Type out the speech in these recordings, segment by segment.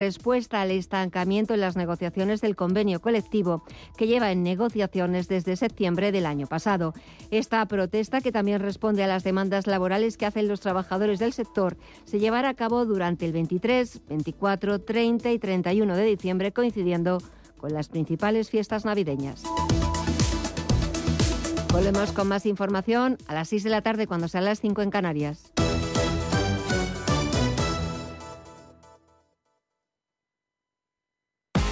respuesta al estancamiento en las negociaciones del convenio colectivo que lleva en negociaciones desde septiembre del año pasado. Esta protesta, que también responde a las demandas laborales que hacen los trabajadores del sector, se llevará a cabo durante el 23, 24, 30 y 31 de diciembre, coincidiendo con las principales fiestas navideñas. Volvemos con más información a las 6 de la tarde cuando sean las 5 en Canarias.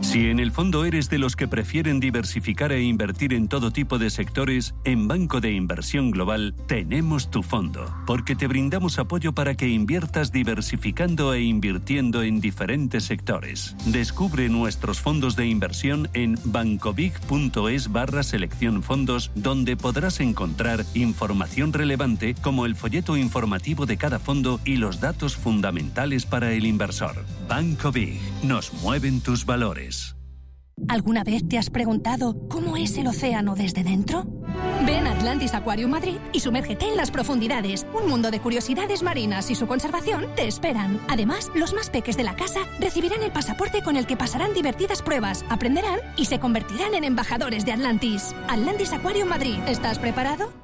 Si en el fondo eres de los que prefieren diversificar e invertir en todo tipo de sectores, en Banco de Inversión Global tenemos tu fondo, porque te brindamos apoyo para que inviertas diversificando e invirtiendo en diferentes sectores. Descubre nuestros fondos de inversión en bancobig.es barra selección fondos, donde podrás encontrar información relevante como el folleto informativo de cada fondo y los datos fundamentales para el inversor. Banco Big, nos mueven tus valores. ¿Alguna vez te has preguntado cómo es el océano desde dentro? Ven a Atlantis Aquarium Madrid y sumérgete en las profundidades. Un mundo de curiosidades marinas y su conservación te esperan. Además, los más peques de la casa recibirán el pasaporte con el que pasarán divertidas pruebas, aprenderán y se convertirán en embajadores de Atlantis. Atlantis Aquarium Madrid. ¿Estás preparado?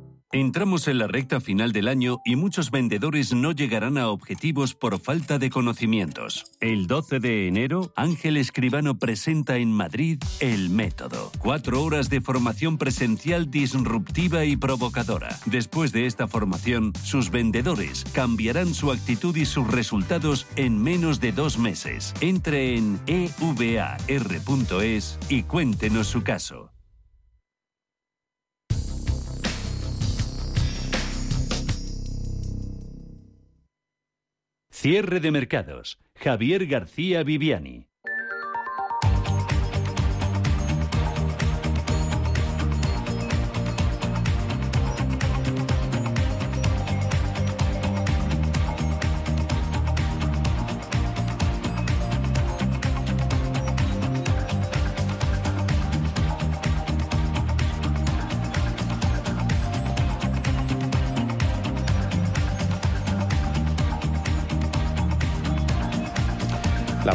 Entramos en la recta final del año y muchos vendedores no llegarán a objetivos por falta de conocimientos. El 12 de enero, Ángel Escribano presenta en Madrid El Método. Cuatro horas de formación presencial disruptiva y provocadora. Después de esta formación, sus vendedores cambiarán su actitud y sus resultados en menos de dos meses. Entre en evar.es y cuéntenos su caso. Cierre de mercados. Javier García Viviani.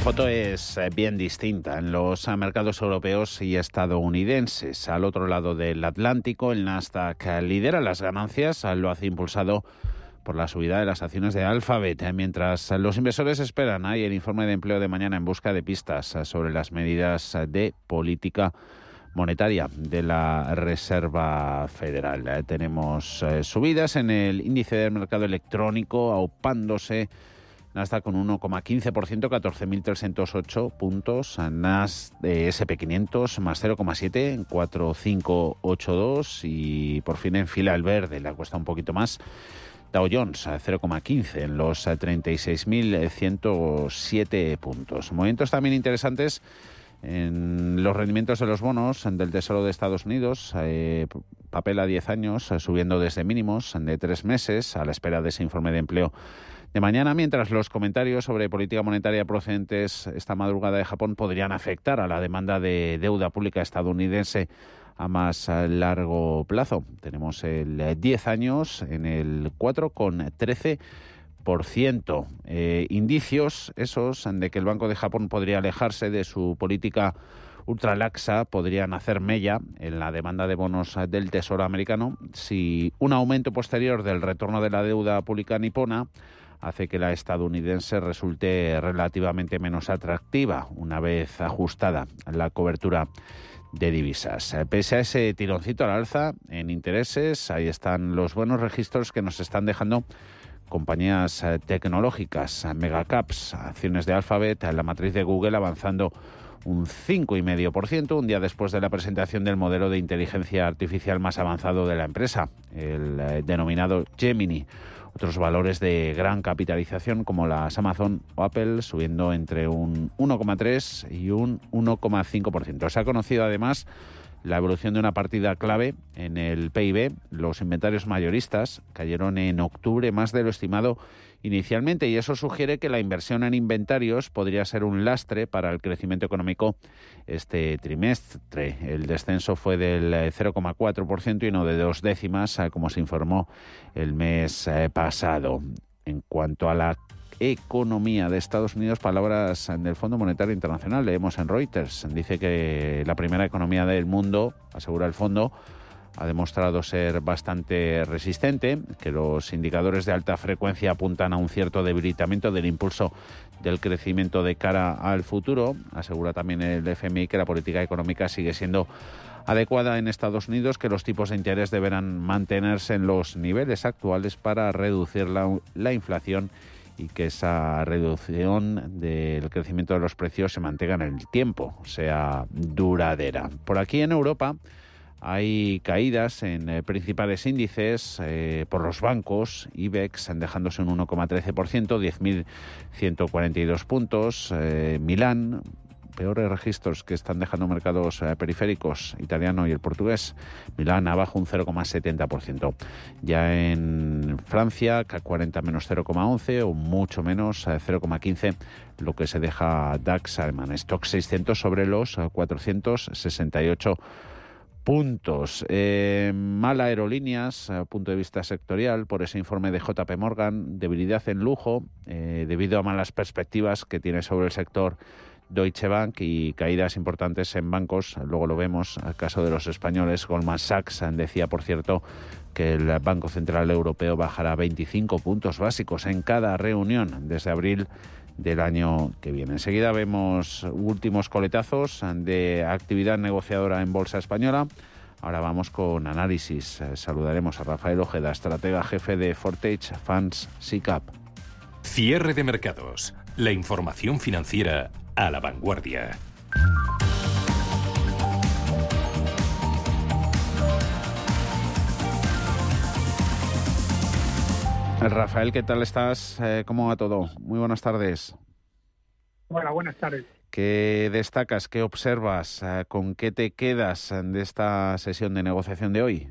Foto es eh, bien distinta en los eh, mercados europeos y estadounidenses. Al otro lado del Atlántico, el Nasdaq lidera las ganancias, lo hace impulsado por la subida de las acciones de Alphabet, eh, mientras los inversores esperan ahí el informe de empleo de mañana en busca de pistas sobre las medidas de política monetaria de la Reserva Federal. Tenemos subidas en el índice del mercado electrónico, aupándose Nasdaq con 1,15%, 14.308 puntos. Nas de SP500 más 0,7 en 4,582 y por fin en fila el verde, le cuesta un poquito más. Dow Jones a 0,15 en los 36.107 puntos. Momentos también interesantes en los rendimientos de los bonos del Tesoro de Estados Unidos, eh, papel a 10 años, eh, subiendo desde mínimos de tres meses a la espera de ese informe de empleo de mañana, mientras los comentarios sobre política monetaria procedentes esta madrugada de Japón podrían afectar a la demanda de deuda pública estadounidense a más largo plazo. Tenemos el 10 años en el 4,13%. Eh, indicios esos de que el Banco de Japón podría alejarse de su política ultralaxa podrían hacer mella en la demanda de bonos del Tesoro americano si un aumento posterior del retorno de la deuda pública nipona hace que la estadounidense resulte relativamente menos atractiva una vez ajustada la cobertura de divisas. Pese a ese tironcito al alza en intereses, ahí están los buenos registros que nos están dejando compañías eh, tecnológicas, megacaps, acciones de Alphabet, la matriz de Google avanzando un 5,5%, un día después de la presentación del modelo de inteligencia artificial más avanzado de la empresa, el eh, denominado Gemini. Otros valores de gran capitalización como las Amazon o Apple subiendo entre un 1,3 y un 1,5%. Se ha conocido además la evolución de una partida clave en el PIB. Los inventarios mayoristas cayeron en octubre más de lo estimado inicialmente y eso sugiere que la inversión en inventarios podría ser un lastre para el crecimiento económico este trimestre. El descenso fue del 0,4% y no de dos décimas, como se informó el mes eh, pasado. En cuanto a la economía de Estados Unidos, palabras del Fondo Monetario Internacional. Leemos en Reuters. Dice que la primera economía del mundo, asegura el fondo, ha demostrado ser bastante resistente, que los indicadores de alta frecuencia apuntan a un cierto debilitamiento del impulso del crecimiento de cara al futuro. Asegura también el FMI que la política económica sigue siendo adecuada en Estados Unidos, que los tipos de interés deberán mantenerse en los niveles actuales para reducir la, la inflación y que esa reducción del crecimiento de los precios se mantenga en el tiempo, sea duradera. Por aquí en Europa hay caídas en eh, principales índices eh, por los bancos, IBEX dejándose un 1,13%, 10.142 puntos, eh, Milán peores registros que están dejando mercados eh, periféricos, italiano y el portugués, Milán abajo un 0,70%. Ya en Francia, CAC 40 menos 0,11 o mucho menos 0,15 eh, lo que se deja DAX alemán. Stock 600 sobre los 468 eh, puntos. Eh, mal aerolíneas, punto de vista sectorial, por ese informe de JP Morgan, debilidad en lujo, debido a malas perspectivas que tiene sobre el sector Deutsche Bank y caídas importantes en bancos. Luego lo vemos, el caso de los españoles, Goldman Sachs decía, por cierto, que el Banco Central Europeo bajará 25 puntos básicos en cada reunión desde abril del año que viene. Enseguida vemos últimos coletazos de actividad negociadora en Bolsa Española. Ahora vamos con análisis. Saludaremos a Rafael Ojeda, estratega jefe de Fortage Funds SICAP. Cierre de mercados. La información financiera a la vanguardia. Rafael, ¿qué tal estás? Eh, ¿Cómo va todo? Muy buenas tardes. Hola, buenas tardes. ¿Qué destacas? ¿Qué observas? Eh, ¿Con qué te quedas de esta sesión de negociación de hoy?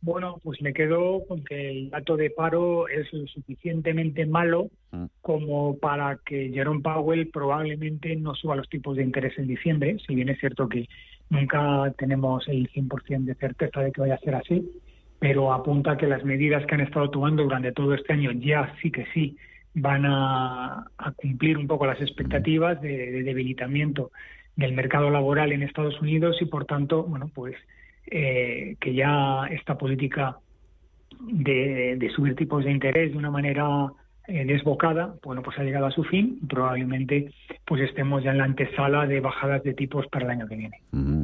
Bueno, pues me quedo con que el dato de paro es lo suficientemente malo mm. como para que Jerome Powell probablemente no suba los tipos de interés en diciembre, si bien es cierto que nunca tenemos el 100% de certeza de que vaya a ser así, pero apunta que las medidas que han estado tomando durante todo este año ya sí que sí van a, cumplir un poco las expectativas de, de debilitamiento del mercado laboral en Estados Unidos y por tanto, bueno, pues eh, que ya esta política de, subir tipos de interés de una manera desbocada, bueno, pues ha llegado a su fin probablemente pues estemos ya en la antesala de bajadas de tipos para el año que viene.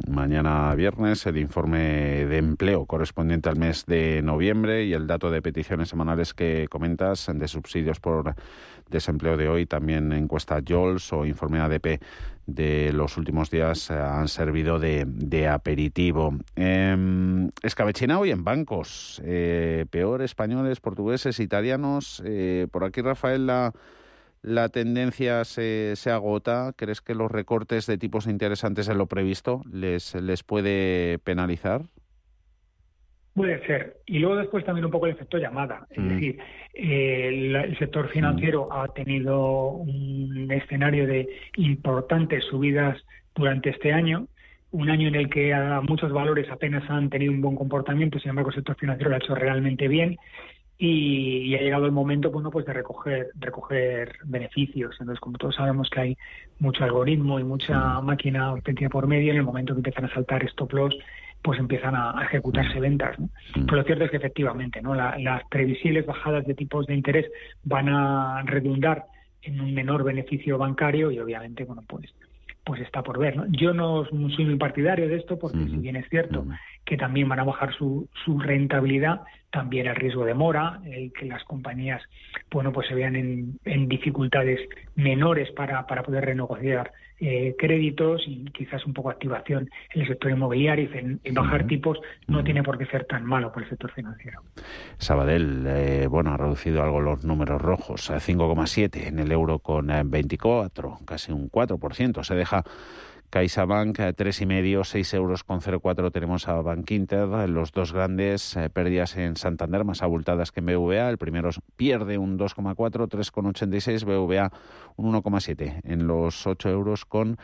Mañana viernes el informe de empleo correspondiente al mes de noviembre y el dato de peticiones semanales que comentas de subsidios por desempleo de hoy, también encuesta JOLS o informe ADP de los últimos días eh, han servido de, aperitivo. Eh, escabechina hoy en bancos, eh, peor españoles, portugueses, italianos. Eh, por aquí, Rafael, la, la tendencia se, se, agota. ¿Crees que los recortes de tipos interesantes en lo previsto les, les puede penalizar? Puede ser. Y luego después también un poco el efecto llamada. Es mm. decir, el, sector financiero mm. ha tenido un escenario de importantes subidas durante este año, un año en el que muchos valores apenas han tenido un buen comportamiento, sin embargo el sector financiero lo ha hecho realmente bien y, ha llegado el momento bueno pues de recoger recoger beneficios entonces como todos sabemos que hay mucho algoritmo y mucha máquina auténtica por medio en el momento que empiezan a saltar stop loss pues empiezan a, ejecutarse ventas ¿no? pero lo cierto es que efectivamente no las previsibles bajadas de tipos de interés van a redundar en un menor beneficio bancario y obviamente bueno pues pues está por ver. ¿no? Yo no soy muy partidario de esto porque si bien es cierto que también van a bajar su, su rentabilidad, también el riesgo de mora, el que las compañías bueno pues se vean en, en dificultades menores para, para poder renegociar eh, créditos y quizás un poco activación en el sector inmobiliario y en, bajar tipos no tiene por qué ser tan malo para el sector financiero. Sabadell, eh, bueno, ha reducido algo los números rojos, a 5,7 en el euro con 24, eh, casi un 4%. Se deja CaixaBank, eh, tres y medio, seis euros con 0,4 tenemos a Bank Inter, los dos grandes eh, pérdidas en Santander, más abultadas que en BVA. El primero pierde un 2,4, 3,86, BVA un 1,7 en los 8 euros con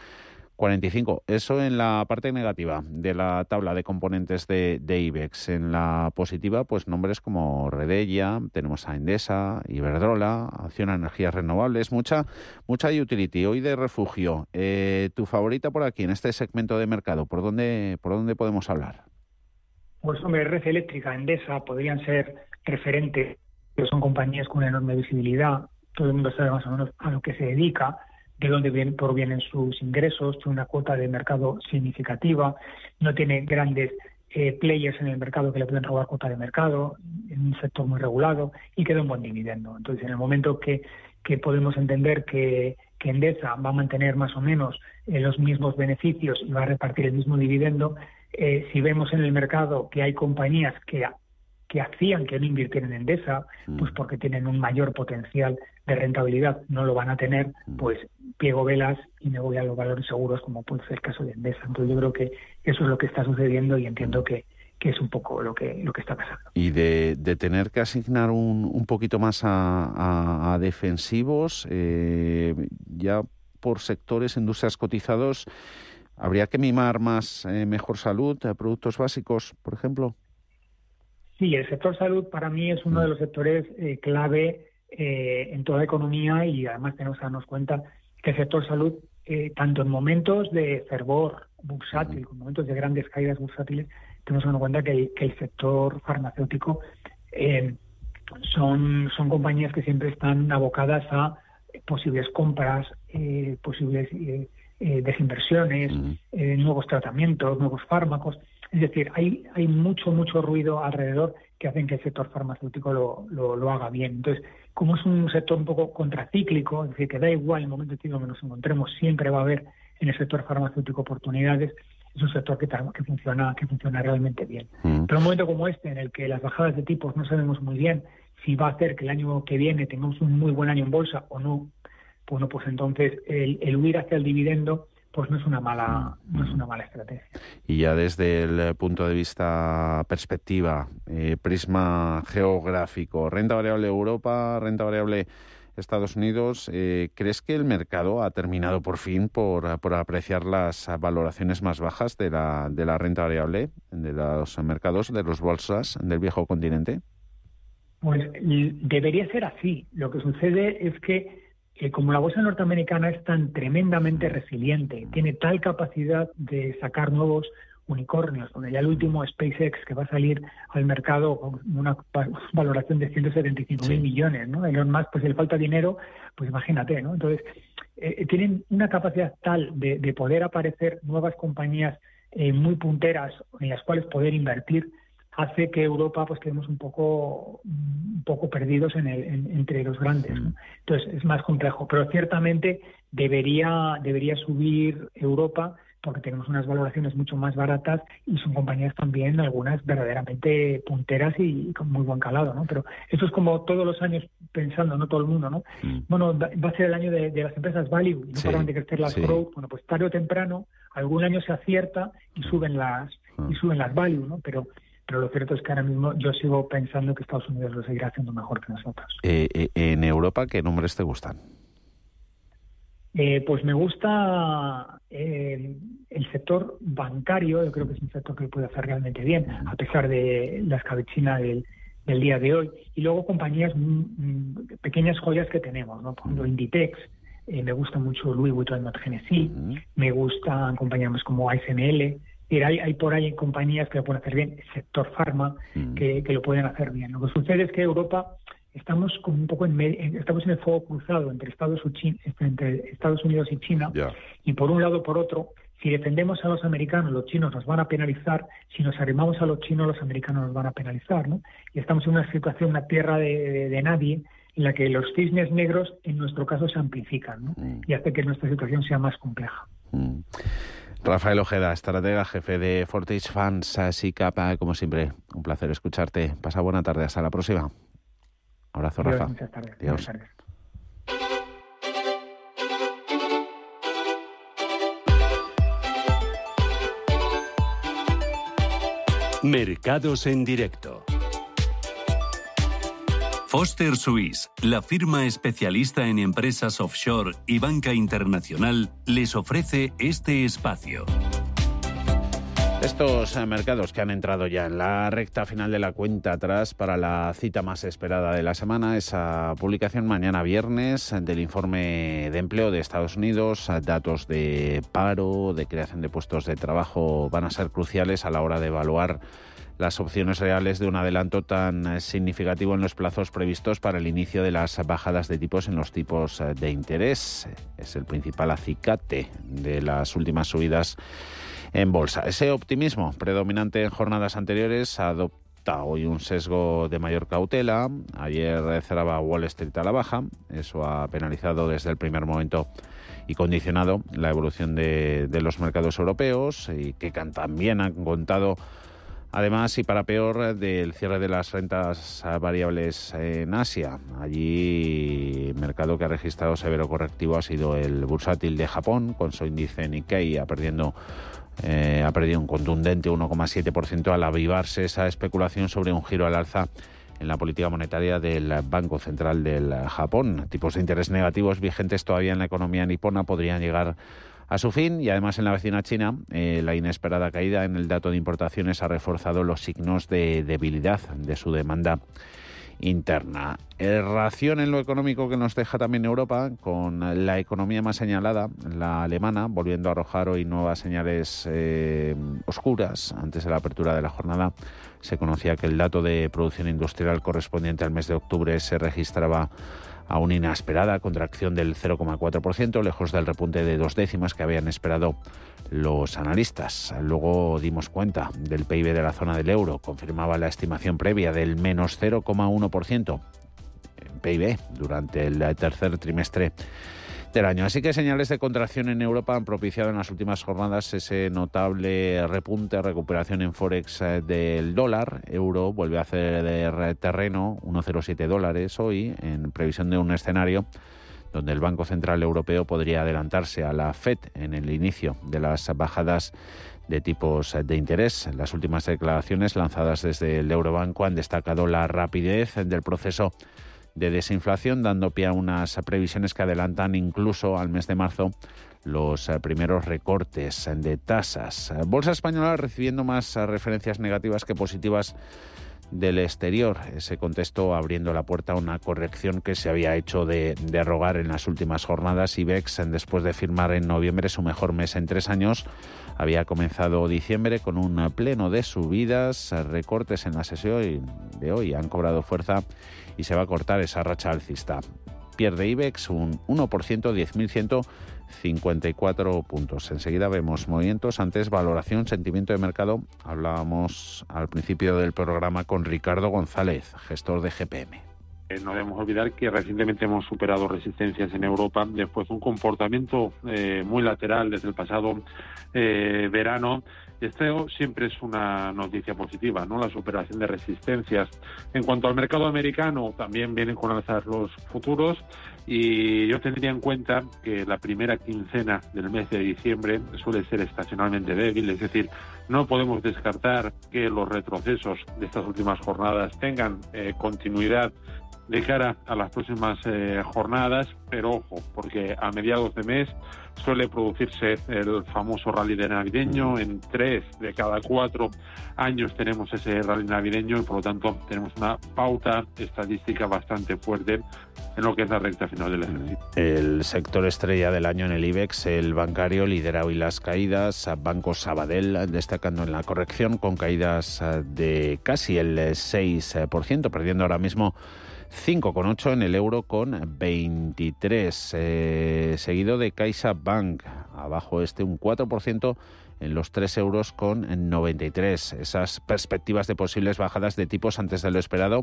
45. Eso en la parte negativa de la tabla de componentes de, IBEX. En la positiva, pues nombres como Redella, tenemos a Endesa, Iberdrola, Acción a Energías Renovables, mucha, mucha utility. Hoy de refugio. Eh, ¿Tu favorita por aquí, en este segmento de mercado? ¿Por dónde, por dónde podemos hablar? Pues hombre, Red Eléctrica, Endesa podrían ser referentes, son compañías con una enorme visibilidad. Todo el mundo sabe más o menos a lo que se dedica de dónde provienen sus ingresos, tiene una cuota de mercado significativa, no tiene grandes eh, players en el mercado que le pueden robar cuota de mercado, en un sector muy regulado y queda un buen dividendo. Entonces, en el momento que, que podemos entender que, que Endesa va a mantener más o menos eh, los mismos beneficios y va a repartir el mismo dividendo, eh, si vemos en el mercado que hay compañías que que hacían que no invirtieran en Endesa, pues mm. porque tienen un mayor potencial de rentabilidad, no lo van a tener, mm. pues piego velas y me voy a los valores seguros, como puede ser el caso de Endesa. Entonces yo creo que eso es lo que está sucediendo y entiendo que, que es un poco lo que lo que está pasando. Y de, de tener que asignar un, un poquito más a, a, defensivos, eh, ya por sectores, industrias cotizados, ¿habría que mimar más eh, mejor salud, productos básicos, por ejemplo? Sí, el sector salud para mí es uno de los sectores eh, clave eh, en toda la economía y además tenemos que darnos cuenta que el sector salud, eh, tanto en momentos de fervor bursátil como en momentos de grandes caídas bursátiles, tenemos que darnos cuenta que, el sector farmacéutico son, son compañías que siempre están abocadas a posibles compras, posibles desinversiones, nuevos tratamientos, nuevos fármacos. Es decir, hay, hay mucho, mucho ruido alrededor que hacen que el sector farmacéutico lo, lo, haga bien. Entonces, como es un sector un poco contracíclico, es decir, que da igual el momento en que nos encontremos, siempre va a haber en el sector farmacéutico oportunidades, es un sector que, que funciona que funciona realmente bien. Mm. Pero un momento como este, en el que las bajadas de tipos no sabemos muy bien si va a hacer que el año que viene tengamos un muy buen año en bolsa o no, bueno, pues entonces el, el huir hacia el dividendo pues no es una mala no es una mala estrategia. Y ya desde el punto de vista perspectiva, eh, prisma geográfico, renta variable Europa, renta variable Estados Unidos, eh, ¿crees que el mercado ha terminado por fin por, por, apreciar las valoraciones más bajas de la, de la renta variable de los mercados, de los bolsas del viejo continente? Pues debería ser así. Lo que sucede es que como la bolsa norteamericana es tan tremendamente resiliente, tiene tal capacidad de sacar nuevos unicornios, donde ya el último SpaceX que va a salir al mercado con una valoración de 175 mil millones, ¿no? Elon Musk, pues si le falta dinero, pues imagínate, ¿no? Entonces, eh, tienen una capacidad tal de, poder aparecer nuevas compañías eh, muy punteras en las cuales poder invertir hace que Europa pues quedemos un poco un poco perdidos en el, entre los grandes entonces es más complejo. Pero ciertamente debería debería subir Europa porque tenemos unas valoraciones mucho más baratas y son compañías también algunas verdaderamente punteras y, con muy buen calado no pero eso es como todos los años pensando no todo el mundo no mm. bueno va a ser el año de, las empresas value y no solamente crecer las growth. Bueno pues tarde o temprano algún año se acierta y suben las y mm. suben las value no pero pero lo cierto es que ahora mismo yo sigo pensando que Estados Unidos lo seguirá haciendo mejor que nosotros. Eh, eh, ¿En Europa qué nombres te gustan? Eh, pues me gusta el sector bancario, yo creo que es un sector que puede hacer realmente bien, a pesar de la escabechina del, del día de hoy. Y luego compañías, mm, mm, pequeñas joyas que tenemos, ¿no? Por ejemplo, Inditex, eh, me gusta mucho Louis Vuitton Not Genesis, me gustan compañías como ASML, hay, hay por ahí compañías que lo pueden hacer bien, sector farma, que, que, lo pueden hacer bien. Lo que sucede es que Europa estamos como un poco en, estamos en el fuego cruzado entre Estados, entre Estados Unidos y China, y por un lado por otro, si defendemos a los americanos, los chinos nos van a penalizar, si nos arrimamos a los chinos, los americanos nos van a penalizar, ¿no? Y estamos en una situación, una tierra de, nadie, en la que los cisnes negros, en nuestro caso, se amplifican, ¿no? Mm. Y hace que nuestra situación sea más compleja. Mm. Rafael Ojeda, estratega, jefe de Fortage Fans, así capa, como siempre, un placer escucharte. Pasa buena tarde, hasta la próxima. Abrazo, Rafa. Muchas tardes. Buenas Mercados en directo. Foster Suisse, la firma especialista en empresas offshore y banca internacional, les ofrece este espacio. Estos eh, mercados que han entrado ya en la recta final de la cuenta atrás para la cita más esperada de la semana, esa publicación mañana viernes del informe de empleo de Estados Unidos, datos de paro, de creación de puestos de trabajo van a ser cruciales a la hora de evaluar las opciones reales de un adelanto tan eh, significativo en los plazos previstos para el inicio de las bajadas de tipos en los tipos eh, de interés. Es el principal acicate de las últimas subidas en bolsa. Ese optimismo predominante en jornadas anteriores adopta hoy un sesgo de mayor cautela. Ayer cerraba Wall Street a la baja. Eso ha penalizado desde el primer momento y condicionado la evolución de, los mercados europeos y que también han contado Además, y para peor, del cierre de las rentas variables en Asia. Allí, el mercado que ha registrado severo correctivo ha sido el bursátil de Japón, con su índice Nikkei perdiendo eh, ha perdido un contundente 1,7% al avivarse esa especulación sobre un giro al alza en la política monetaria del Banco Central del Japón. Tipos de interés negativos vigentes todavía en la economía nipona podrían llegar a su fin y además en la vecina China eh, la inesperada caída en el dato de importaciones ha reforzado los signos de debilidad de su demanda interna. ración en lo económico que nos deja también Europa, con la economía más señalada, la alemana, volviendo a arrojar hoy nuevas señales eh, oscuras. Antes de la apertura de la jornada se conocía que el dato de producción industrial correspondiente al mes de octubre se registraba a una inesperada contracción del 0,4%, lejos del repunte de dos décimas que habían esperado los analistas. Luego dimos cuenta del PIB de la zona del euro, confirmaba la estimación previa del menos 0,1% en PIB durante el tercer trimestre del año. Así que señales de contracción en Europa han propiciado en las últimas jornadas ese notable repunte, recuperación en Forex eh, del dólar. Euro vuelve a hacer terreno, 1,07 dólares hoy, en previsión de un escenario donde el Banco Central Europeo podría adelantarse a la FED en el inicio de las bajadas de tipos de interés. Las últimas declaraciones lanzadas desde el Eurobanco han destacado la rapidez del proceso de desinflación, dando pie a unas previsiones que adelantan incluso al mes de marzo los eh, primeros recortes de tasas. Bolsa española recibiendo más referencias negativas que positivas del exterior. Ese contexto abriendo la puerta a una corrección que se había hecho de, de rogar en las últimas jornadas. IBEX, después de firmar en noviembre su mejor mes en tres años, había comenzado diciembre con un pleno de subidas, recortes en la sesión de hoy han cobrado fuerza y se va a cortar esa racha alcista. Pierde IBEX un 1%, 10.154 puntos. Enseguida vemos movimientos. Antes, valoración, sentimiento de mercado. Hablábamos al principio del programa con Ricardo González, gestor de GPM. Eh, no debemos olvidar que recientemente hemos superado resistencias en Europa después de un comportamiento eh, muy lateral desde el pasado eh, verano. Esto siempre es una noticia positiva, ¿no? La superación de resistencias. En cuanto al mercado americano, también vienen con alzar los futuros y yo tendría en cuenta que la primera quincena del mes de diciembre suele ser estacionalmente débil, es decir, no podemos descartar que los retrocesos de estas últimas jornadas tengan continuidad de cara a las próximas eh, jornadas, pero ojo, porque a mediados de mes suele producirse el famoso rally de navideño. En tres de cada cuatro años tenemos ese rally navideño y por lo tanto tenemos una pauta estadística bastante fuerte en lo que es la recta final del ejercicio. El sector estrella del año en el IBEX, el bancario, lidera hoy las caídas. Banco Sabadell destacando en la corrección con caídas eh, de casi el 6%, perdiendo ahora mismo 5,8 en el euro con 23, eh, seguido de CaixaBank, abajo este un 4% en los 3 euros con 93. Esas perspectivas de posibles bajadas de tipos antes de lo esperado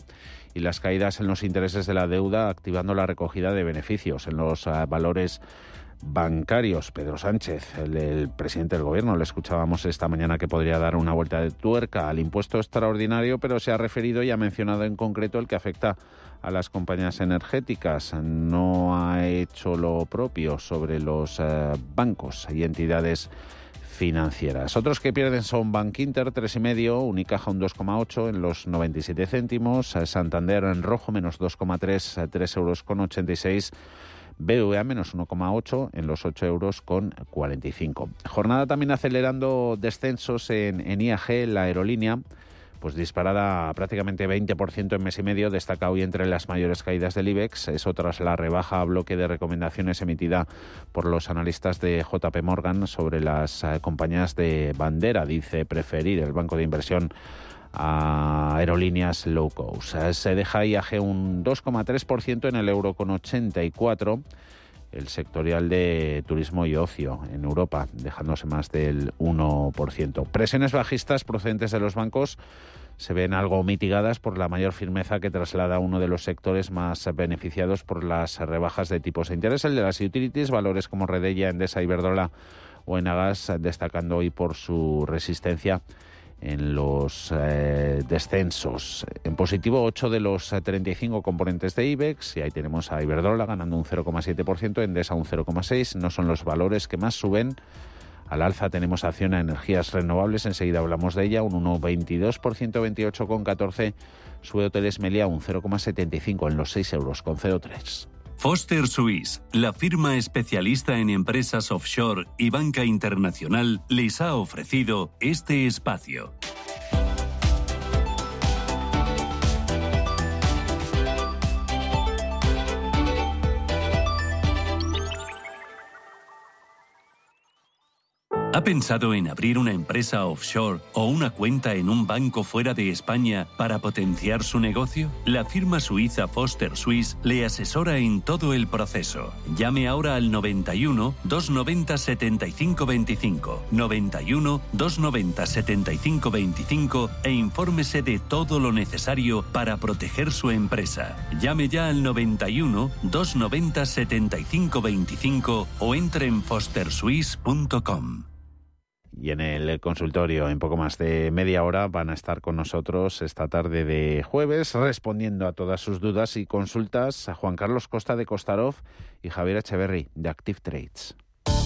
y las caídas en los intereses de la deuda activando la recogida de beneficios en los uh, valores bancarios. Pedro Sánchez, el, presidente del gobierno, le escuchábamos esta mañana que podría dar una vuelta de tuerca al impuesto extraordinario, pero se ha referido y ha mencionado en concreto el que afecta a las compañías energéticas. No ha hecho lo propio sobre los eh, bancos y entidades financieras. Otros que pierden son Bank Inter 3,5, Unicaja un 2,8 en los 97 céntimos, Santander en rojo menos 2,3, 3 euros con 86. BVA menos 1,8 en los 8 euros con 45. Jornada también acelerando descensos en, IAG, la aerolínea pues disparada prácticamente 20% en mes y medio, destaca hoy entre las mayores caídas del IBEX. Eso tras la rebaja a bloque de recomendaciones emitida por los analistas de JP Morgan sobre las eh, compañías de bandera. Dice preferir el banco de inversión a aerolíneas low cost. Eh, se deja IAG un 2,3% en el euro con 84 el sectorial de turismo y ocio en Europa, dejándose más del 1%. Presiones bajistas procedentes de los bancos se ven algo mitigadas por la mayor firmeza que traslada uno de los sectores más beneficiados por las rebajas de tipos de interés, el de las utilities, valores como Redella, Endesa, Iberdrola o Enagas, destacando hoy por su resistencia en los eh, descensos. En positivo, 8 de los 35 componentes de IBEX, y ahí tenemos a Iberdrola ganando un 0,7%, Endesa un 0,6%, no son los valores que más suben. Al alza tenemos acción a energías renovables, enseguida hablamos de ella, un 1,22%, 28,14%. Sube Hoteles Melia un 0,75 en los 6 euros con 0,3. Foster Suisse, la firma especialista en empresas offshore y banca internacional, les ha ofrecido este espacio. ¿Ha pensado en abrir una empresa offshore o una cuenta en un banco fuera de España para potenciar su negocio? La firma suiza Foster Swiss le asesora en todo el proceso. Llame ahora al 91 290 75 25, 91 290 75 25 e infórmese de todo lo necesario para proteger su empresa. Llame ya al 91 290 75 25 o entre en fosterswiss.com. Y en el consultorio, en poco más de media hora, van a estar con nosotros esta tarde de jueves respondiendo a todas sus dudas y consultas a Juan Carlos Costa de Costarov y Javier Echeverry de Active Trades.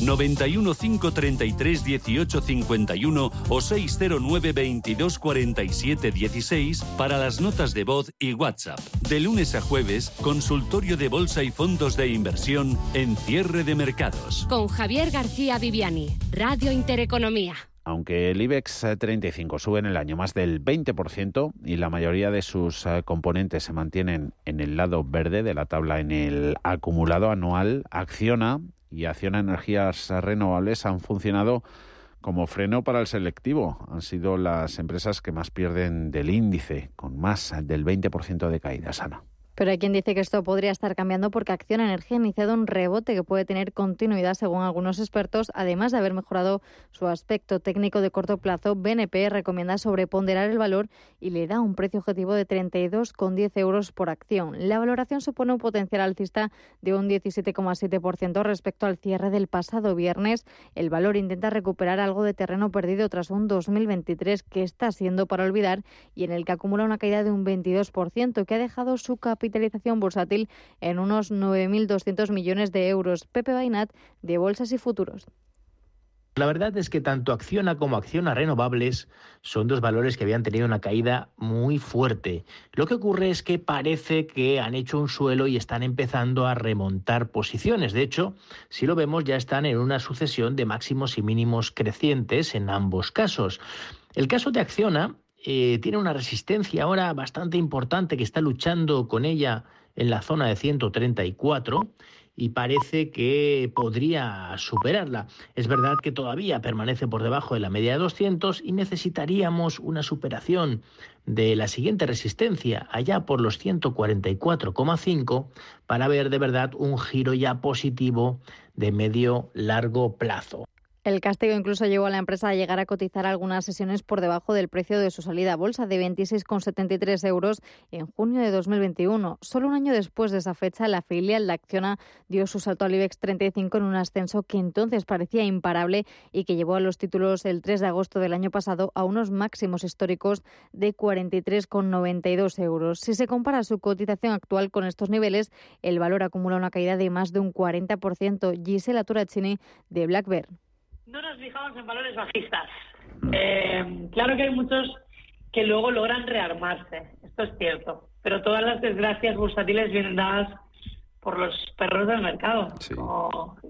91 533 18 51 o 609 22 47 16 para las notas de voz y WhatsApp. De lunes a jueves, consultorio de bolsa y fondos de inversión en cierre de mercados. Con Javier García Viviani, Radio Intereconomía. Aunque el IBEX 35 sube en el año más del 20% y la mayoría de sus eh, componentes se mantienen en el lado verde de la tabla en el acumulado anual, acciona y Acciona Energías Renovables han funcionado como freno para el selectivo. Han sido las empresas que más pierden del índice, con más del 20% de caída sana. Pero hay quien dice que esto podría estar cambiando porque Acción Energía ha iniciado un rebote que puede tener continuidad según algunos expertos. Además de haber mejorado su aspecto técnico de corto plazo, BNP recomienda sobreponderar el valor y le da un precio objetivo de 32,10 euros por acción. La valoración supone un potencial alcista de un 17,7% respecto al cierre del pasado viernes. El valor intenta recuperar algo de terreno perdido tras un 2023 que está siendo para olvidar y en el que acumula una caída de un 22% que ha dejado su capital capitalización bursátil en unos 9.200 millones de euros. Pepe Bainat, de Bolsas y Futuros. La verdad es que tanto Acciona como Acciona Renovables son dos valores que habían tenido una caída muy fuerte. Lo que ocurre es que parece que han hecho un suelo y están empezando a remontar posiciones. De hecho, si lo vemos, ya están en una sucesión de máximos y mínimos crecientes en ambos casos. El caso de Acciona eh, tiene una resistencia ahora bastante importante que está luchando con ella en la zona de 134 y parece que podría superarla. Es verdad que todavía permanece por debajo de la media de 200 y necesitaríamos una superación de la siguiente resistencia, allá por los 144,5, para ver de verdad un giro ya positivo de medio largo plazo. El castigo incluso llevó a la empresa a llegar a cotizar algunas sesiones por debajo del precio de su salida a bolsa de 26,73 euros en junio de 2021. Solo un año después de esa fecha, la filial de Acciona dio su salto al IBEX 35 en un ascenso que entonces parecía imparable y que llevó a los títulos el 3 de agosto del año pasado a unos máximos históricos de 43,92 euros. Si se compara su cotización actual con estos niveles, el valor acumula una caída de más de un 40%. Gisela Turacini de Black Bear no nos fijamos en valores bajistas. Eh, claro que hay muchos que luego logran rearmarse, esto es cierto, pero todas las desgracias bursátiles vienen dadas por los perros del mercado,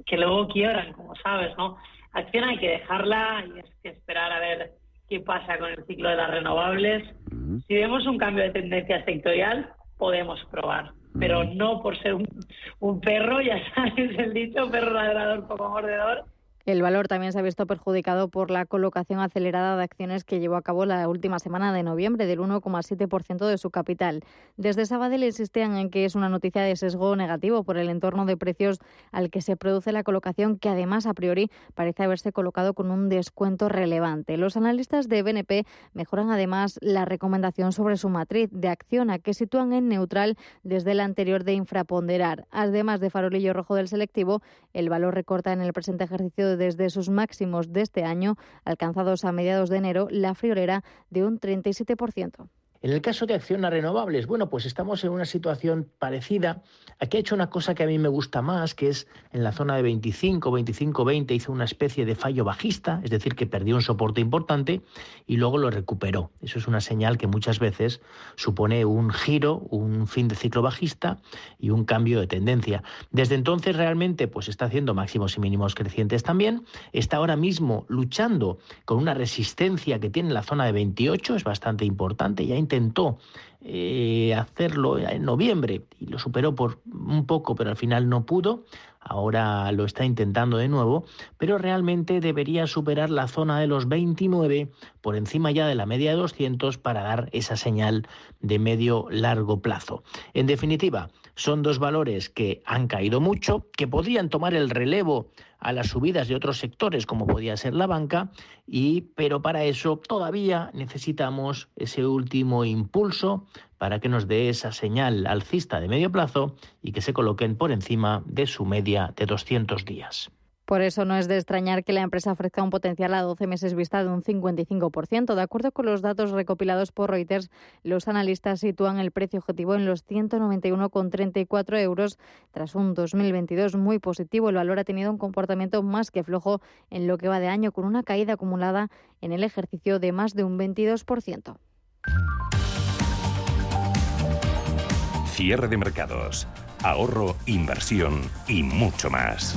que luego quiebran, como sabes, ¿no? Acción hay que dejarla y es que esperar a ver qué pasa con el ciclo de las renovables. Si vemos un cambio de tendencia sectorial, podemos probar, pero no por ser un, un perro, ya sabes el dicho, perro ladrador, poco mordedor, el valor también se ha visto perjudicado por la colocación acelerada de acciones que llevó a cabo la última semana de noviembre, del 1,7% de su capital. Desde Sabadell insistían en que es una noticia de sesgo negativo por el entorno de precios al que se produce la colocación, que además a priori parece haberse colocado con un descuento relevante. Los analistas de BNP mejoran además la recomendación sobre su matriz de acción, a que sitúan en neutral desde la anterior de infraponderar. Además de farolillo rojo del selectivo, el valor recorta en el presente ejercicio de desde sus máximos de este año, alcanzados a mediados de enero, la friolera de un 37%. En el caso de acción a renovables, bueno, pues estamos en una situación parecida. Aquí ha hecho una cosa que a mí me gusta más, que es en la zona de 25, 25, 20 hizo una especie de fallo bajista, es decir, que perdió un soporte importante y luego lo recuperó. Eso es una señal que muchas veces supone un giro, un fin de ciclo bajista y un cambio de tendencia. Desde entonces realmente pues está haciendo máximos y mínimos crecientes también. Está ahora mismo luchando con una resistencia que tiene en la zona de 28, es bastante importante. Ya intentó eh, hacerlo en noviembre y lo superó por un poco, pero al final no pudo. Ahora lo está intentando de nuevo, pero realmente debería superar la zona de los 29 por encima ya de la media de 200 para dar esa señal de medio largo plazo. En definitiva, son dos valores que han caído mucho, que podrían tomar el relevo a las subidas de otros sectores como podía ser la banca y pero para eso todavía necesitamos ese último impulso para que nos dé esa señal alcista de medio plazo y que se coloquen por encima de su media de 200 días. Por eso no es de extrañar que la empresa ofrezca un potencial a 12 meses vista de un 55%. De acuerdo con los datos recopilados por Reuters, los analistas sitúan el precio objetivo en los 191,34 euros. Tras un 2022 muy positivo, el valor ha tenido un comportamiento más que flojo en lo que va de año, con una caída acumulada en el ejercicio de más de un 22%. Cierre de mercados, ahorro, inversión y mucho más.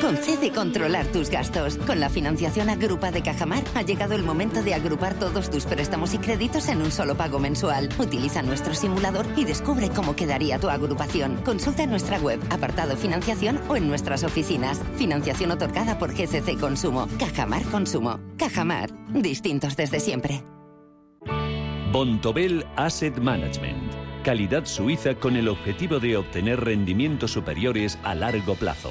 Concede controlar tus gastos. Con la financiación agrupa de Cajamar ha llegado el momento de agrupar todos tus préstamos y créditos en un solo pago mensual. Utiliza nuestro simulador y descubre cómo quedaría tu agrupación. Consulta nuestra web, apartado financiación o en nuestras oficinas. Financiación otorgada por GCC Consumo. Cajamar Consumo. Cajamar. Distintos desde siempre. Bontobel Asset Management calidad suiza con el objetivo de obtener rendimientos superiores a largo plazo.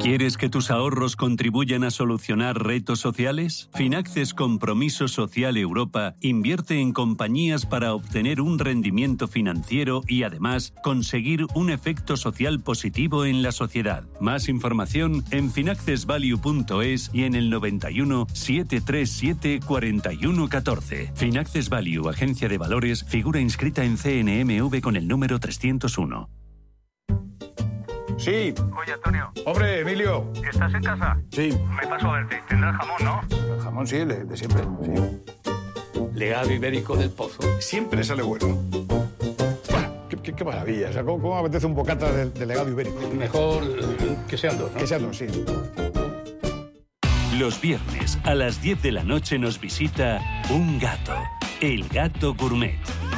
¿Quieres que tus ahorros contribuyan a solucionar retos sociales? Finaxes Compromiso Social Europa invierte en compañías para obtener un rendimiento financiero y además conseguir un efecto social positivo en la sociedad. Más información en finaccesvalue.es y en el 91 737 4114. Finaxes Value, agencia de valores, figura inscrita en CNMV con el número 301. Sí. Oye, Antonio. Hombre, Emilio. ¿Estás en casa? Sí. Me paso a verte. Tendrás jamón, ¿no? El jamón sí, de, de siempre. Sí. Legado ibérico del pozo. Siempre sale bueno. Qué, qué- qué maravilla. O sea, ¿cómo, apetece un bocata de, de legado ibérico? Mejor que sean dos, ¿no? Que sean dos, sí. Los viernes a las 10 de la noche nos visita un gato, el gato gourmet.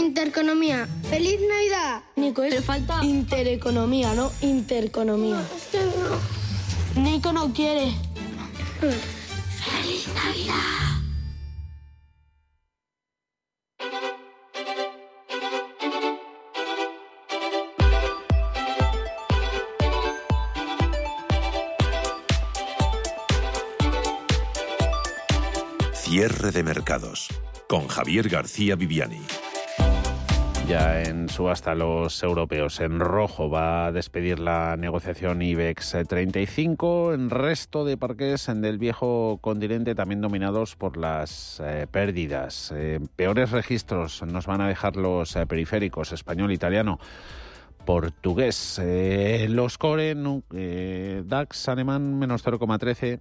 Intereconomía. ¡Feliz Navidad! Nico, es falta... Intereconomía, no interconomía. Nico no quiere. ¡Feliz Navidad! Cierre de mercados con Javier García Viviani. Ya en subasta los europeos. En rojo va a despedir la negociación IBEX 35. En resto de parques en del viejo continente también dominados por las eh, pérdidas. Peores registros nos van a dejar los eh, periféricos español, italiano. Portugués. Eh, los core, eh, DAX alemán menos 0,13,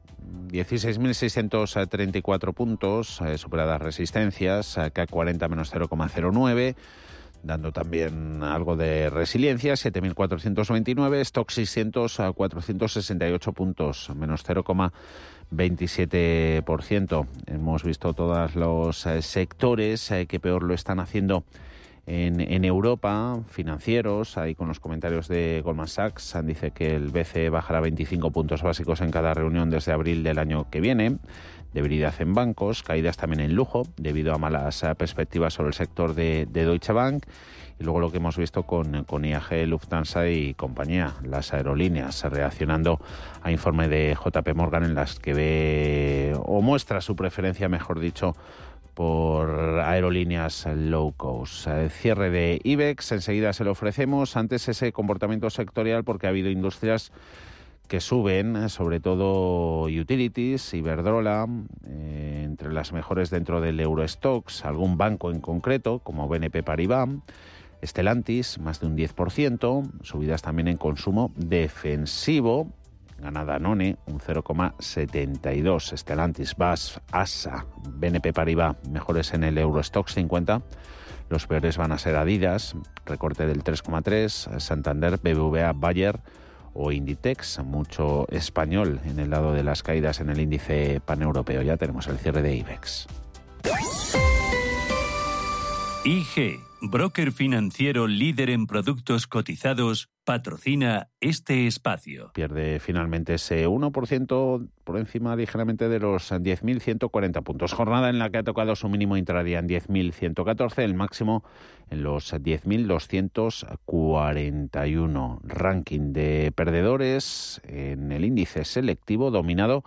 16.634 puntos, eh, superadas resistencias, CAC 40 menos 0,09 dando también algo de resiliencia, 7.429, Stock 600 a 468 puntos, menos 0,27%. Hemos visto todos los eh, sectores eh, que peor lo están haciendo en, en Europa, financieros, ahí con los comentarios de Goldman Sachs, dice que el BCE bajará 25 puntos básicos en cada reunión desde abril del año que viene debilidad en bancos, caídas también en lujo debido a malas eh, perspectivas sobre el sector de, de Deutsche Bank y luego lo que hemos visto con, IAG, Lufthansa y compañía, las aerolíneas reaccionando a informe de JP Morgan en las que ve o muestra su preferencia, mejor dicho, por aerolíneas low cost. Eh, Cierre de IBEX, enseguida se lo ofrecemos. Antes ese comportamiento sectorial porque ha habido industrias que suben, sobre todo utilities, Iberdrola, eh, entre las mejores dentro del Eurostox, algún banco en concreto, como BNP Paribas, Stellantis, más de un 10%, subidas también en consumo defensivo, gana Danone, un 0,72, Stellantis, BAS, ASA, BNP Paribas, mejores en el Eurostox 50, los peores van a ser Adidas, recorte del 3,3, Santander, BBVA, Bayer, o Inditex, mucho español en el lado de las caídas en el índice paneuropeo. Ya tenemos el cierre de IBEX. IG, broker financiero líder en productos cotizados, patrocina este espacio. Pierde finalmente ese 1% por encima ligeramente de los 10.140 puntos. Jornada en la que ha tocado su mínimo intradía en 10.114, el máximo en los 10.241. Ranking de perdedores en el índice selectivo dominado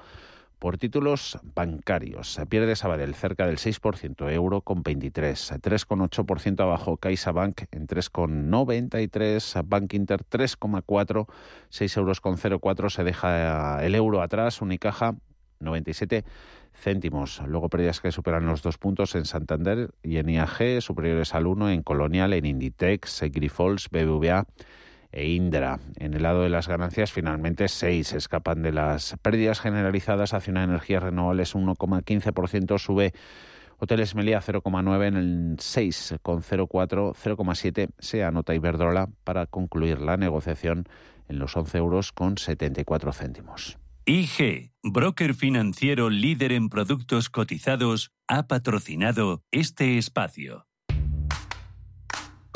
títulos bancarios. Pierde Sabadell cerca del 6%, euro con 23, 3,8% abajo CaixaBank en 3,93, Bank Inter 3,4, 6 euros con 04 se deja el euro atrás, Unicaja 97 céntimos. Luego pérdidas que superan los dos puntos en Santander y en IAG, superiores al 1 en Colonial, en Inditex, Grifols, BBVA e Indra. En el lado de las ganancias, finalmente seis escapan de las pérdidas generalizadas hacia una energía renovables un 1,15%, sube Hoteles Meliá 0,9 en el 6,04, 0,7 se anota Iberdrola para concluir la negociación en los 11 euros con 74 céntimos. IG, broker financiero líder en productos cotizados, ha patrocinado este espacio.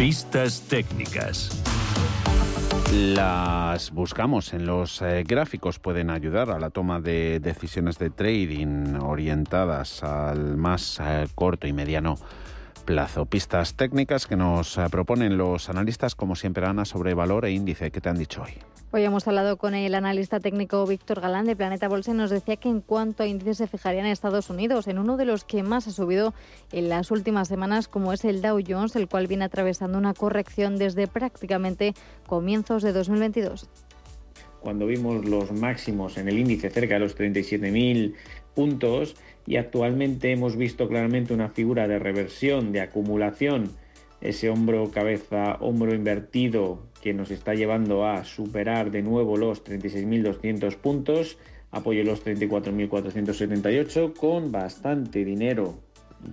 Pistas técnicas. Las buscamos en los eh, gráficos, pueden ayudar a la toma de decisiones de trading orientadas al más eh, corto y mediano plazo. Pistas técnicas que nos eh, proponen los analistas, como siempre, Ana, sobre valor e índice. ¿Qué te han dicho hoy? Hoy hemos hablado con el analista técnico Víctor Galán de Planeta Bolsa y nos decía que en cuanto a índices se fijarían en Estados Unidos, en uno de los que más ha subido en las últimas semanas, como es el Dow Jones, el cual viene atravesando una corrección desde prácticamente comienzos de 2022. Cuando vimos los máximos en el índice cerca de los 37.000 puntos y actualmente hemos visto claramente una figura de reversión, de acumulación, ese hombro, cabeza, hombro invertido que nos está llevando a superar de nuevo los 36.200 puntos, apoyo los 34.478 con bastante dinero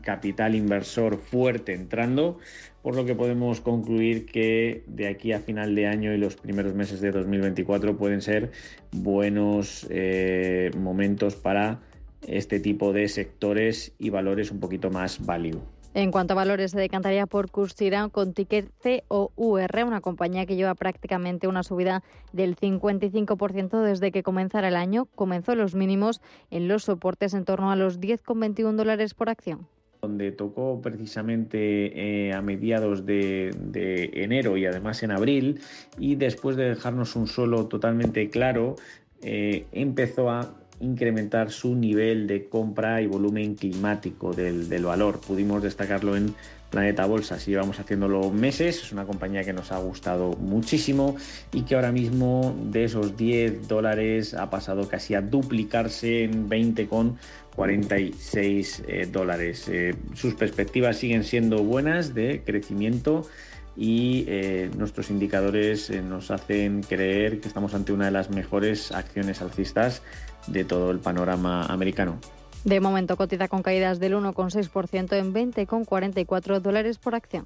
capital inversor fuerte entrando, por lo que podemos concluir que de aquí a final de año y los primeros meses de 2024 pueden ser buenos eh, momentos para este tipo de sectores y valores un poquito más value. En cuanto a valores, se decantaría por Cursira con ticket COUR, una compañía que lleva prácticamente una subida del 55% desde que comenzara el año. Comenzó los mínimos en los soportes en torno a los 10,21 dólares por acción donde tocó precisamente eh, a mediados de, enero y además en abril, y después de dejarnos un suelo totalmente claro, eh, empezó a incrementar su nivel de compra y volumen climático del, valor. Pudimos destacarlo en Planeta Bolsa, si llevamos haciéndolo meses, es una compañía que nos ha gustado muchísimo y que ahora mismo de esos 10 dólares ha pasado casi a duplicarse en 20 con 46 eh, dólares. Eh, sus perspectivas siguen siendo buenas de crecimiento y eh, nuestros indicadores nos hacen creer que estamos ante una de las mejores acciones alcistas de todo el panorama americano. De momento cotiza con caídas del 1,6% en 20,44 dólares por acción.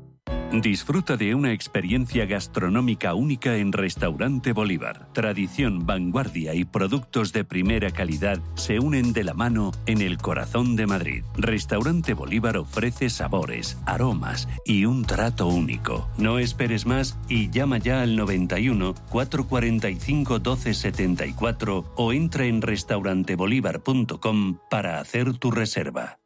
Disfruta de una experiencia gastronómica única en Restaurante Bolívar. Tradición, vanguardia y productos de primera calidad se unen de la mano en el corazón de Madrid. Restaurante Bolívar ofrece sabores, aromas y un trato único. No esperes más y llama ya al 91 445 1274 o entra en restaurantebolívar.com para hacer tu reserva.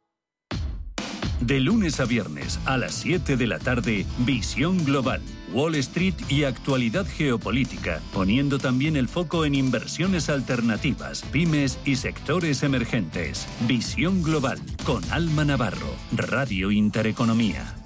De lunes a viernes a las 7 de la tarde, Visión Global, Wall Street y actualidad geopolítica, poniendo también el foco en inversiones alternativas, pymes y sectores emergentes. Visión Global con Alma Navarro, Radio Intereconomía.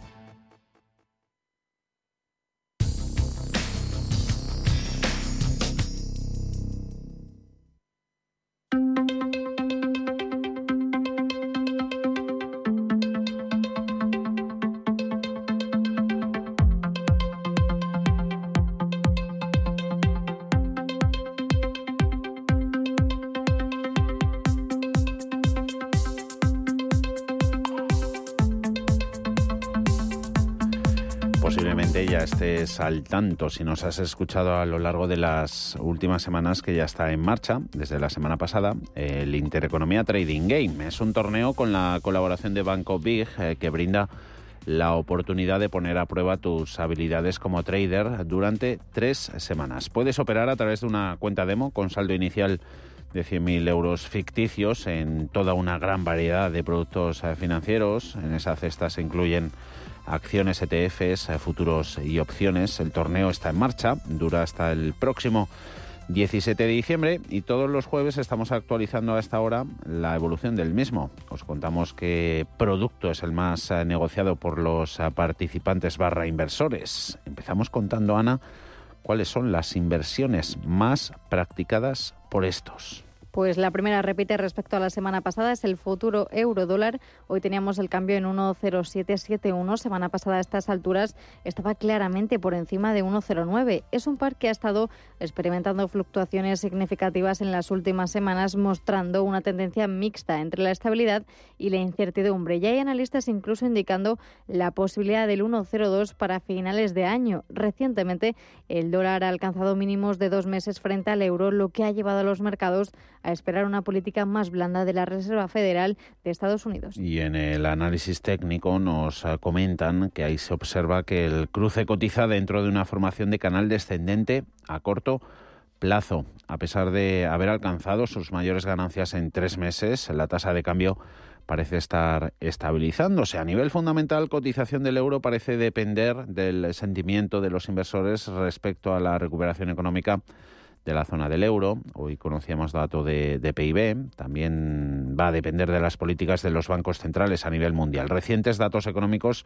Al tanto si nos has escuchado a lo largo de las últimas semanas que ya está en marcha, desde la semana pasada, el Intereconomía Trading Game. Es un torneo con la colaboración de Banco Big eh, que brinda la oportunidad de poner a prueba tus habilidades como trader durante tres semanas. Puedes operar a través de una cuenta demo con saldo inicial de 100.000 euros ficticios en toda una gran variedad de productos eh, financieros. En esa cesta se incluyen acciones, ETFs, eh, futuros y opciones. El torneo está en marcha, dura hasta el próximo 17 de diciembre y todos los jueves estamos actualizando a esta hora la evolución del mismo. Os contamos qué producto es el más eh, negociado por los eh, participantes barra inversores. Empezamos contando, Ana, cuáles son las inversiones más practicadas por estos. Pues la primera repite respecto a la semana pasada, es el futuro euro dólar. Hoy teníamos el cambio en 1,0771. Semana pasada a estas alturas estaba claramente por encima de 1,09. Es un par que ha estado experimentando fluctuaciones significativas en las últimas semanas, mostrando una tendencia mixta entre la estabilidad y la incertidumbre. Ya hay analistas incluso indicando la posibilidad del 1,02 para finales de año. Recientemente, el dólar ha alcanzado mínimos de dos meses frente al euro, lo que ha llevado a los mercados a esperar una política más blanda de la Reserva Federal de Estados Unidos. Y en el análisis técnico nos ah, comentan que ahí se observa que el cruce cotiza dentro de una formación de canal descendente a corto plazo. A pesar de haber alcanzado sus mayores ganancias en tres meses, la tasa de cambio parece estar estabilizándose. A nivel fundamental, cotización del euro parece depender del sentimiento de los inversores respecto a la recuperación económica de la zona del euro. Hoy conocíamos dato de, PIB. También va a depender de las políticas de los bancos centrales a nivel mundial. Recientes datos económicos,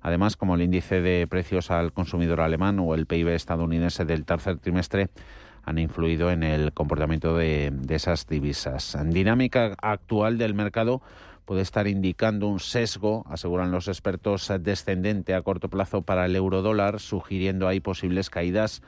además como el índice de precios al consumidor alemán o el PIB estadounidense del tercer trimestre, han influido en el comportamiento de, esas divisas. Dinámica actual del mercado puede estar indicando un sesgo, aseguran los expertos, descendente a corto plazo para el euro dólar, sugiriendo ahí posibles caídas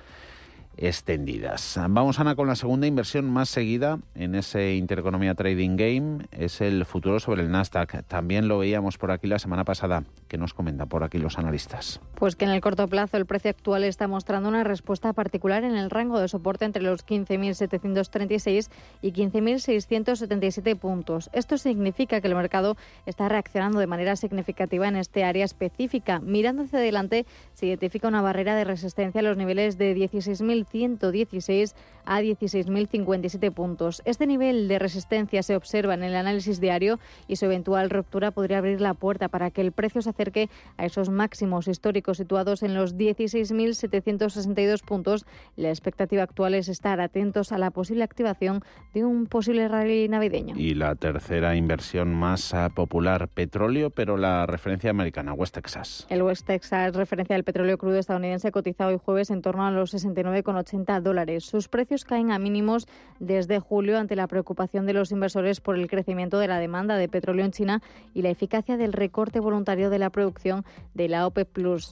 extendidas. Vamos, Ana, con la segunda inversión más seguida en ese Intereconomía Trading Game. Es el futuro sobre el Nasdaq. También lo veíamos por aquí la semana pasada. ¿Qué nos comentan por aquí los analistas? Pues que en el corto plazo el precio actual está mostrando una respuesta particular en el rango de soporte entre los 15.736 y 15.677 puntos. Esto significa que el mercado está reaccionando de manera significativa en este área específica. Mirando hacia adelante, se identifica una barrera de resistencia a los niveles de 16.000 116 a 16.057 puntos. Este nivel de resistencia se observa en el análisis diario y su eventual ruptura podría abrir la puerta para que el precio se acerque a esos máximos históricos situados en los 16.762 puntos. La expectativa actual es estar atentos a la posible activación de un posible rally navideño. Y la tercera inversión más ah, popular, petróleo, pero la referencia americana, West Texas. El West Texas, referencia del petróleo crudo estadounidense, cotiza hoy jueves en torno a los 69,9 80 dólares. Sus precios caen a mínimos desde julio ante la preocupación de los inversores por el crecimiento de la demanda de petróleo en China y la eficacia del recorte voluntario de la producción de la OPEP.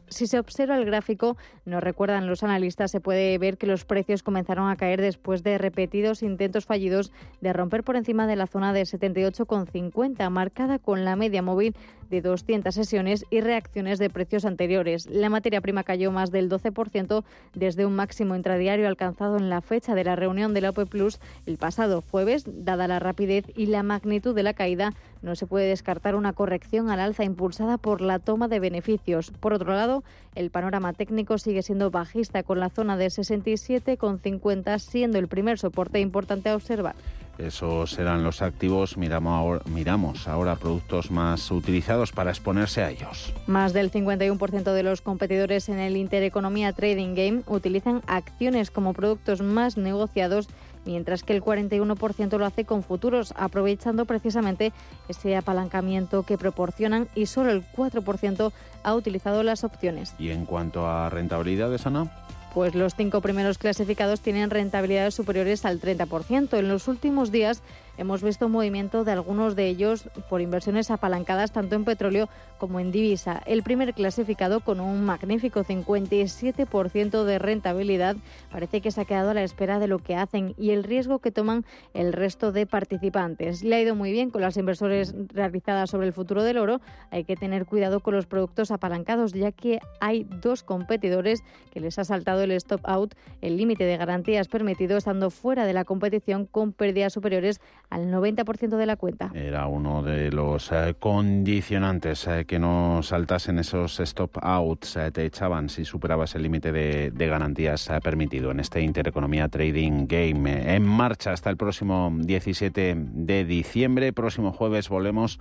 Si se observa el gráfico, nos recuerdan los analistas, se puede ver que los precios comenzaron a caer después de repetidos intentos fallidos de romper por encima de la zona de 78,50, marcada con la media móvil de 200 sesiones y reacciones de precios anteriores. La materia prima cayó más del 12% desde un máximo intradiario alcanzado en la fecha de la reunión de la OPE Plus el pasado jueves, dada la rapidez y la magnitud de la caída no se puede descartar una corrección al alza impulsada por la toma de beneficios. Por otro lado, el panorama técnico sigue siendo bajista, con la zona de 67,50 siendo el primer soporte importante a observar. Esos serán los activos. Miramos ahora, miramos ahora productos más utilizados para exponerse a ellos. Más del 51% de los competidores en el Intereconomía Trading Game utilizan acciones como productos más negociados mientras que el 41% lo hace con futuros, aprovechando precisamente ese apalancamiento que proporcionan y solo el 4% ha utilizado las opciones. ¿Y en cuanto a rentabilidades, Ana? Pues los cinco primeros clasificados tienen rentabilidades superiores al 30%. En los últimos días hemos visto un movimiento de algunos de ellos por inversiones apalancadas tanto en petróleo como en divisa. El primer clasificado con un magnífico 57% de rentabilidad parece que se ha quedado a la espera de lo que hacen y el riesgo que toman el resto de participantes. Le ha ido muy bien con las inversores realizadas sobre el futuro del oro. Hay que tener cuidado con los productos apalancados ya que hay dos competidores que les ha saltado el stop out, el límite de garantías permitido estando fuera de la competición con pérdidas superiores al 90% de la cuenta. Era uno de los eh, condicionantes eh, que no saltasen esos stop outs, eh, te echaban si superabas el límite de, de, garantías permitido en este Intereconomía Trading Game. En marcha hasta el próximo 17 de diciembre. Próximo jueves volvemos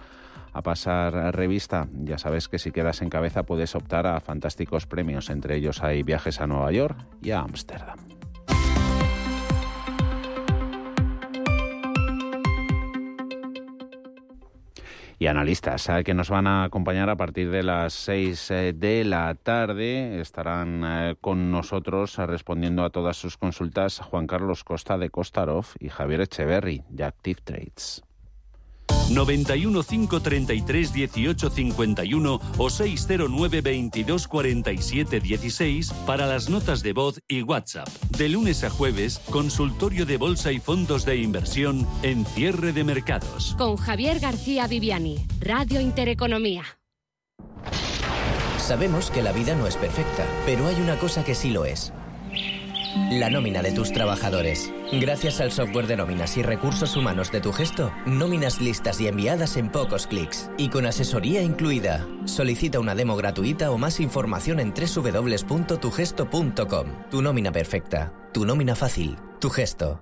a pasar revista. Ya sabes que si quedas en cabeza puedes optar a fantásticos premios. Entre ellos hay viajes a Nueva York y a Ámsterdam. Y analistas que nos van a acompañar a partir de las 6 eh, de la tarde. Estarán eh, con nosotros respondiendo a todas sus consultas Juan Carlos Costa de Costarov y Javier Echeverry de Active Trades. 91 533 18 51 o 609 22 47 16 para las notas de voz y WhatsApp. De lunes a jueves, consultorio de bolsa y fondos de inversión en cierre de mercados. Con Javier García Viviani, Radio Intereconomía. Sabemos que la vida no es perfecta, pero hay una cosa que sí lo es la nómina de tus trabajadores. Gracias al software de nóminas y recursos humanos de tu gesto, nóminas listas y enviadas en pocos clics y con asesoría incluida. Solicita una demo gratuita o más información en www.tugesto.com. Tu nómina perfecta, tu nómina fácil, tu gesto.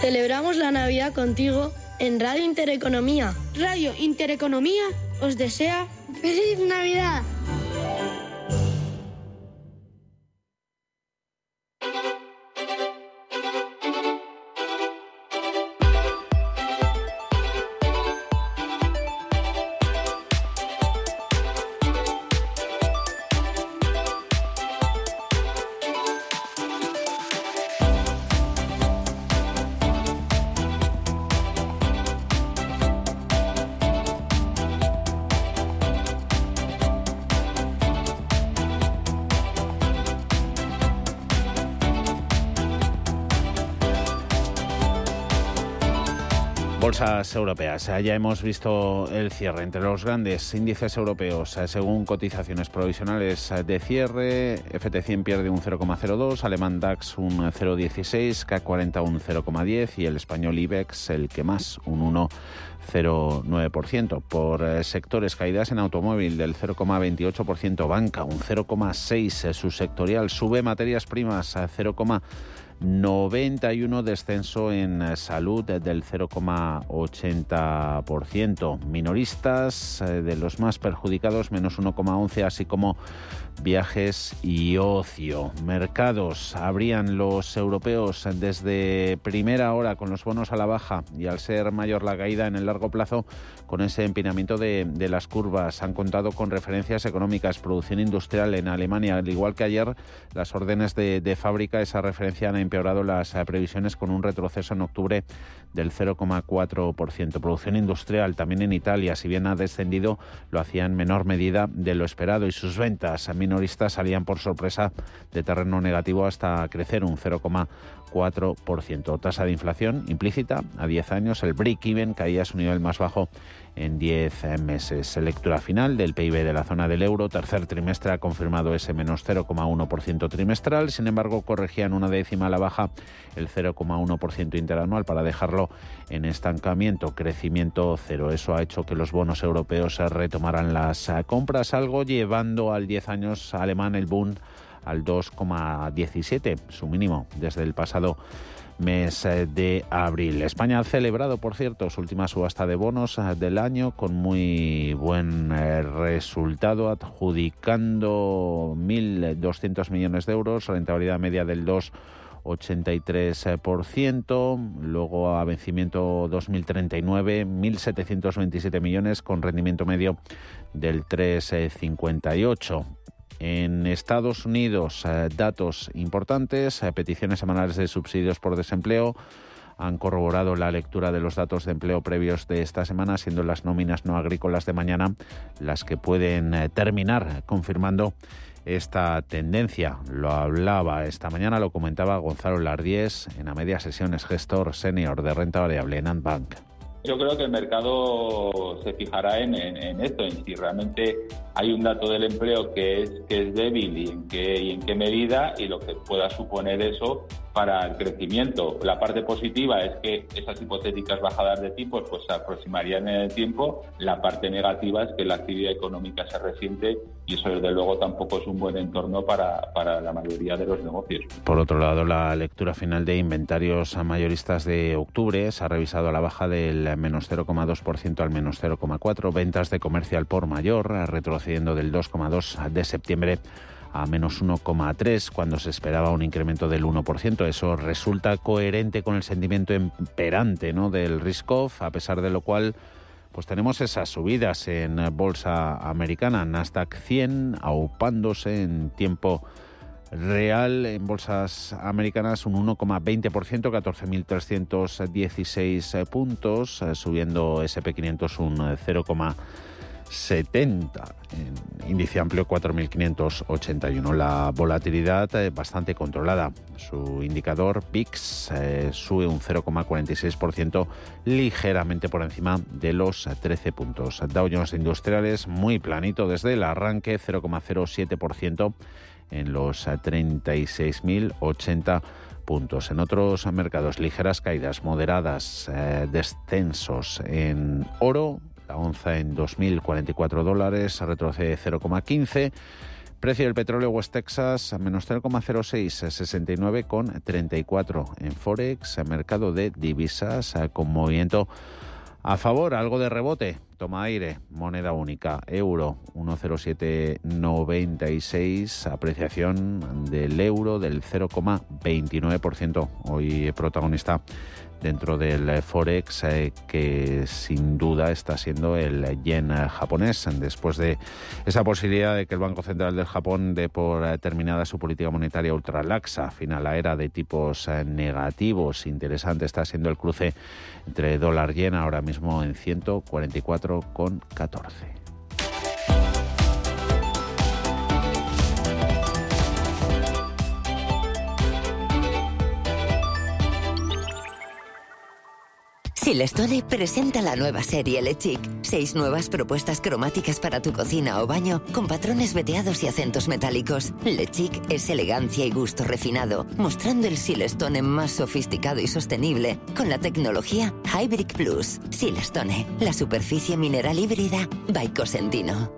Celebramos la Navidad contigo en Radio Intereconomía. Radio Intereconomía os desea ¡Feliz Navidad! Bolsas europeas. Ya hemos visto el cierre entre los grandes índices europeos. Según cotizaciones provisionales de cierre, FT100 pierde un 0,02, Alemán DAX un 0,16, CAC40 un 0,10 y el español IBEX el que más, un 1,09%. Por sectores, caídas en automóvil del 0,28%, banca un 0,6%, subsectorial, sube materias primas a 0,5%. 91 descenso en salud del 0,80%. Minoristas eh, de los más perjudicados menos 1,11, así como viajes y ocio. Mercados abrían los europeos desde primera hora con los bonos a la baja y al ser mayor la caída en el largo plazo con ese empinamiento de, las curvas. Han contado con referencias económicas, producción industrial en Alemania, al igual que ayer las órdenes de, de fábrica, esa referencia han empeorado las previsiones con un retroceso en octubre del 0,4%. Producción industrial también en Italia, si bien ha descendido, lo hacía en menor medida de lo esperado y sus ventas minoristas salían por sorpresa de terreno negativo hasta crecer un 0,4%. Tasa de inflación implícita a 10 años, el break-even caía a su nivel más bajo en 10 meses. Lectura final del PIB de la zona del euro. Tercer trimestre ha confirmado ese menos 0,1% trimestral. Sin embargo, corregían una décima a la baja el 0,1% interanual para dejarlo en estancamiento. Crecimiento cero. Eso ha hecho que los bonos europeos retomaran las compras, algo llevando al 10 años alemán el boom al 2,17, su mínimo desde el pasado mes eh, de abril. España ha celebrado, por cierto, su última subasta de bonos eh, del año con muy buen eh, resultado, adjudicando 1.200 millones de euros, rentabilidad media del 2,83%, luego a vencimiento 2039, 1.727 millones con rendimiento medio del 3,58%. En Estados Unidos, eh, datos importantes, eh, peticiones semanales de subsidios por desempleo han corroborado la lectura de los datos de empleo previos de esta semana, siendo las nóminas no agrícolas de mañana las que pueden eh, terminar confirmando esta tendencia. Lo hablaba esta mañana, lo comentaba Gonzalo Lardies en la media sesión, es gestor senior de renta variable en Antbank. Yo creo que el mercado se fijará en, esto, en si realmente hay un dato del empleo que es, que es débil y en, qué, y en qué medida y lo que pueda suponer eso para el crecimiento. La parte positiva es que esas hipotéticas bajadas de tipos pues se aproximarían en el tiempo. La parte negativa es que la actividad económica se resiente y eso desde luego tampoco es un buen entorno para, para la mayoría de los negocios. Por otro lado, la lectura final de inventarios mayoristas de octubre se ha revisado a la baja del menos 0,2% al menos 0,4%. Ventas de comercial por mayor, retrocediendo del 2,2% de septiembre a menos 1,3 cuando se esperaba un incremento del 1%. Eso resulta coherente con el sentimiento imperante ¿no? del risk-off, a pesar de lo cual pues tenemos esas subidas en bolsa americana, Nasdaq 100 aupándose en tiempo real en bolsas americanas un 1,20%, 14.316 puntos, subiendo SP500 un 0,5%. 70, en índice amplio 4.581. La volatilidad eh, bastante controlada. Su indicador PIX eh, sube un 0,46%, ligeramente por encima de los 13 puntos. Dow Jones Industriales muy planito desde el arranque, 0,07% en los 36.080 puntos. En otros mercados, ligeras caídas moderadas, eh, descensos en oro, la onza en 2.044 dólares, retrocede 0,15. Precio del petróleo West Texas menos 0,06, 69,34 en Forex, mercado de divisas con movimiento a favor, algo de rebote. Toma aire, moneda única, euro 1,0796, apreciación del euro del 0,29%. Hoy protagonista dentro del Forex, eh, que sin duda está siendo el yen japonés, después de esa posibilidad de que el Banco Central del Japón dé por terminada su política monetaria ultralaxa, final la era de tipos eh, negativos. Interesante está siendo el cruce entre dólar yen ahora mismo en 144,14. Silestone presenta la nueva serie Le Chic. Seis nuevas propuestas cromáticas para tu cocina o baño con patrones veteados y acentos metálicos. Le Chic es elegancia y gusto refinado, mostrando el Silestone más sofisticado y sostenible con la tecnología Hybrid Plus. Silestone, la superficie mineral híbrida by Cosentino.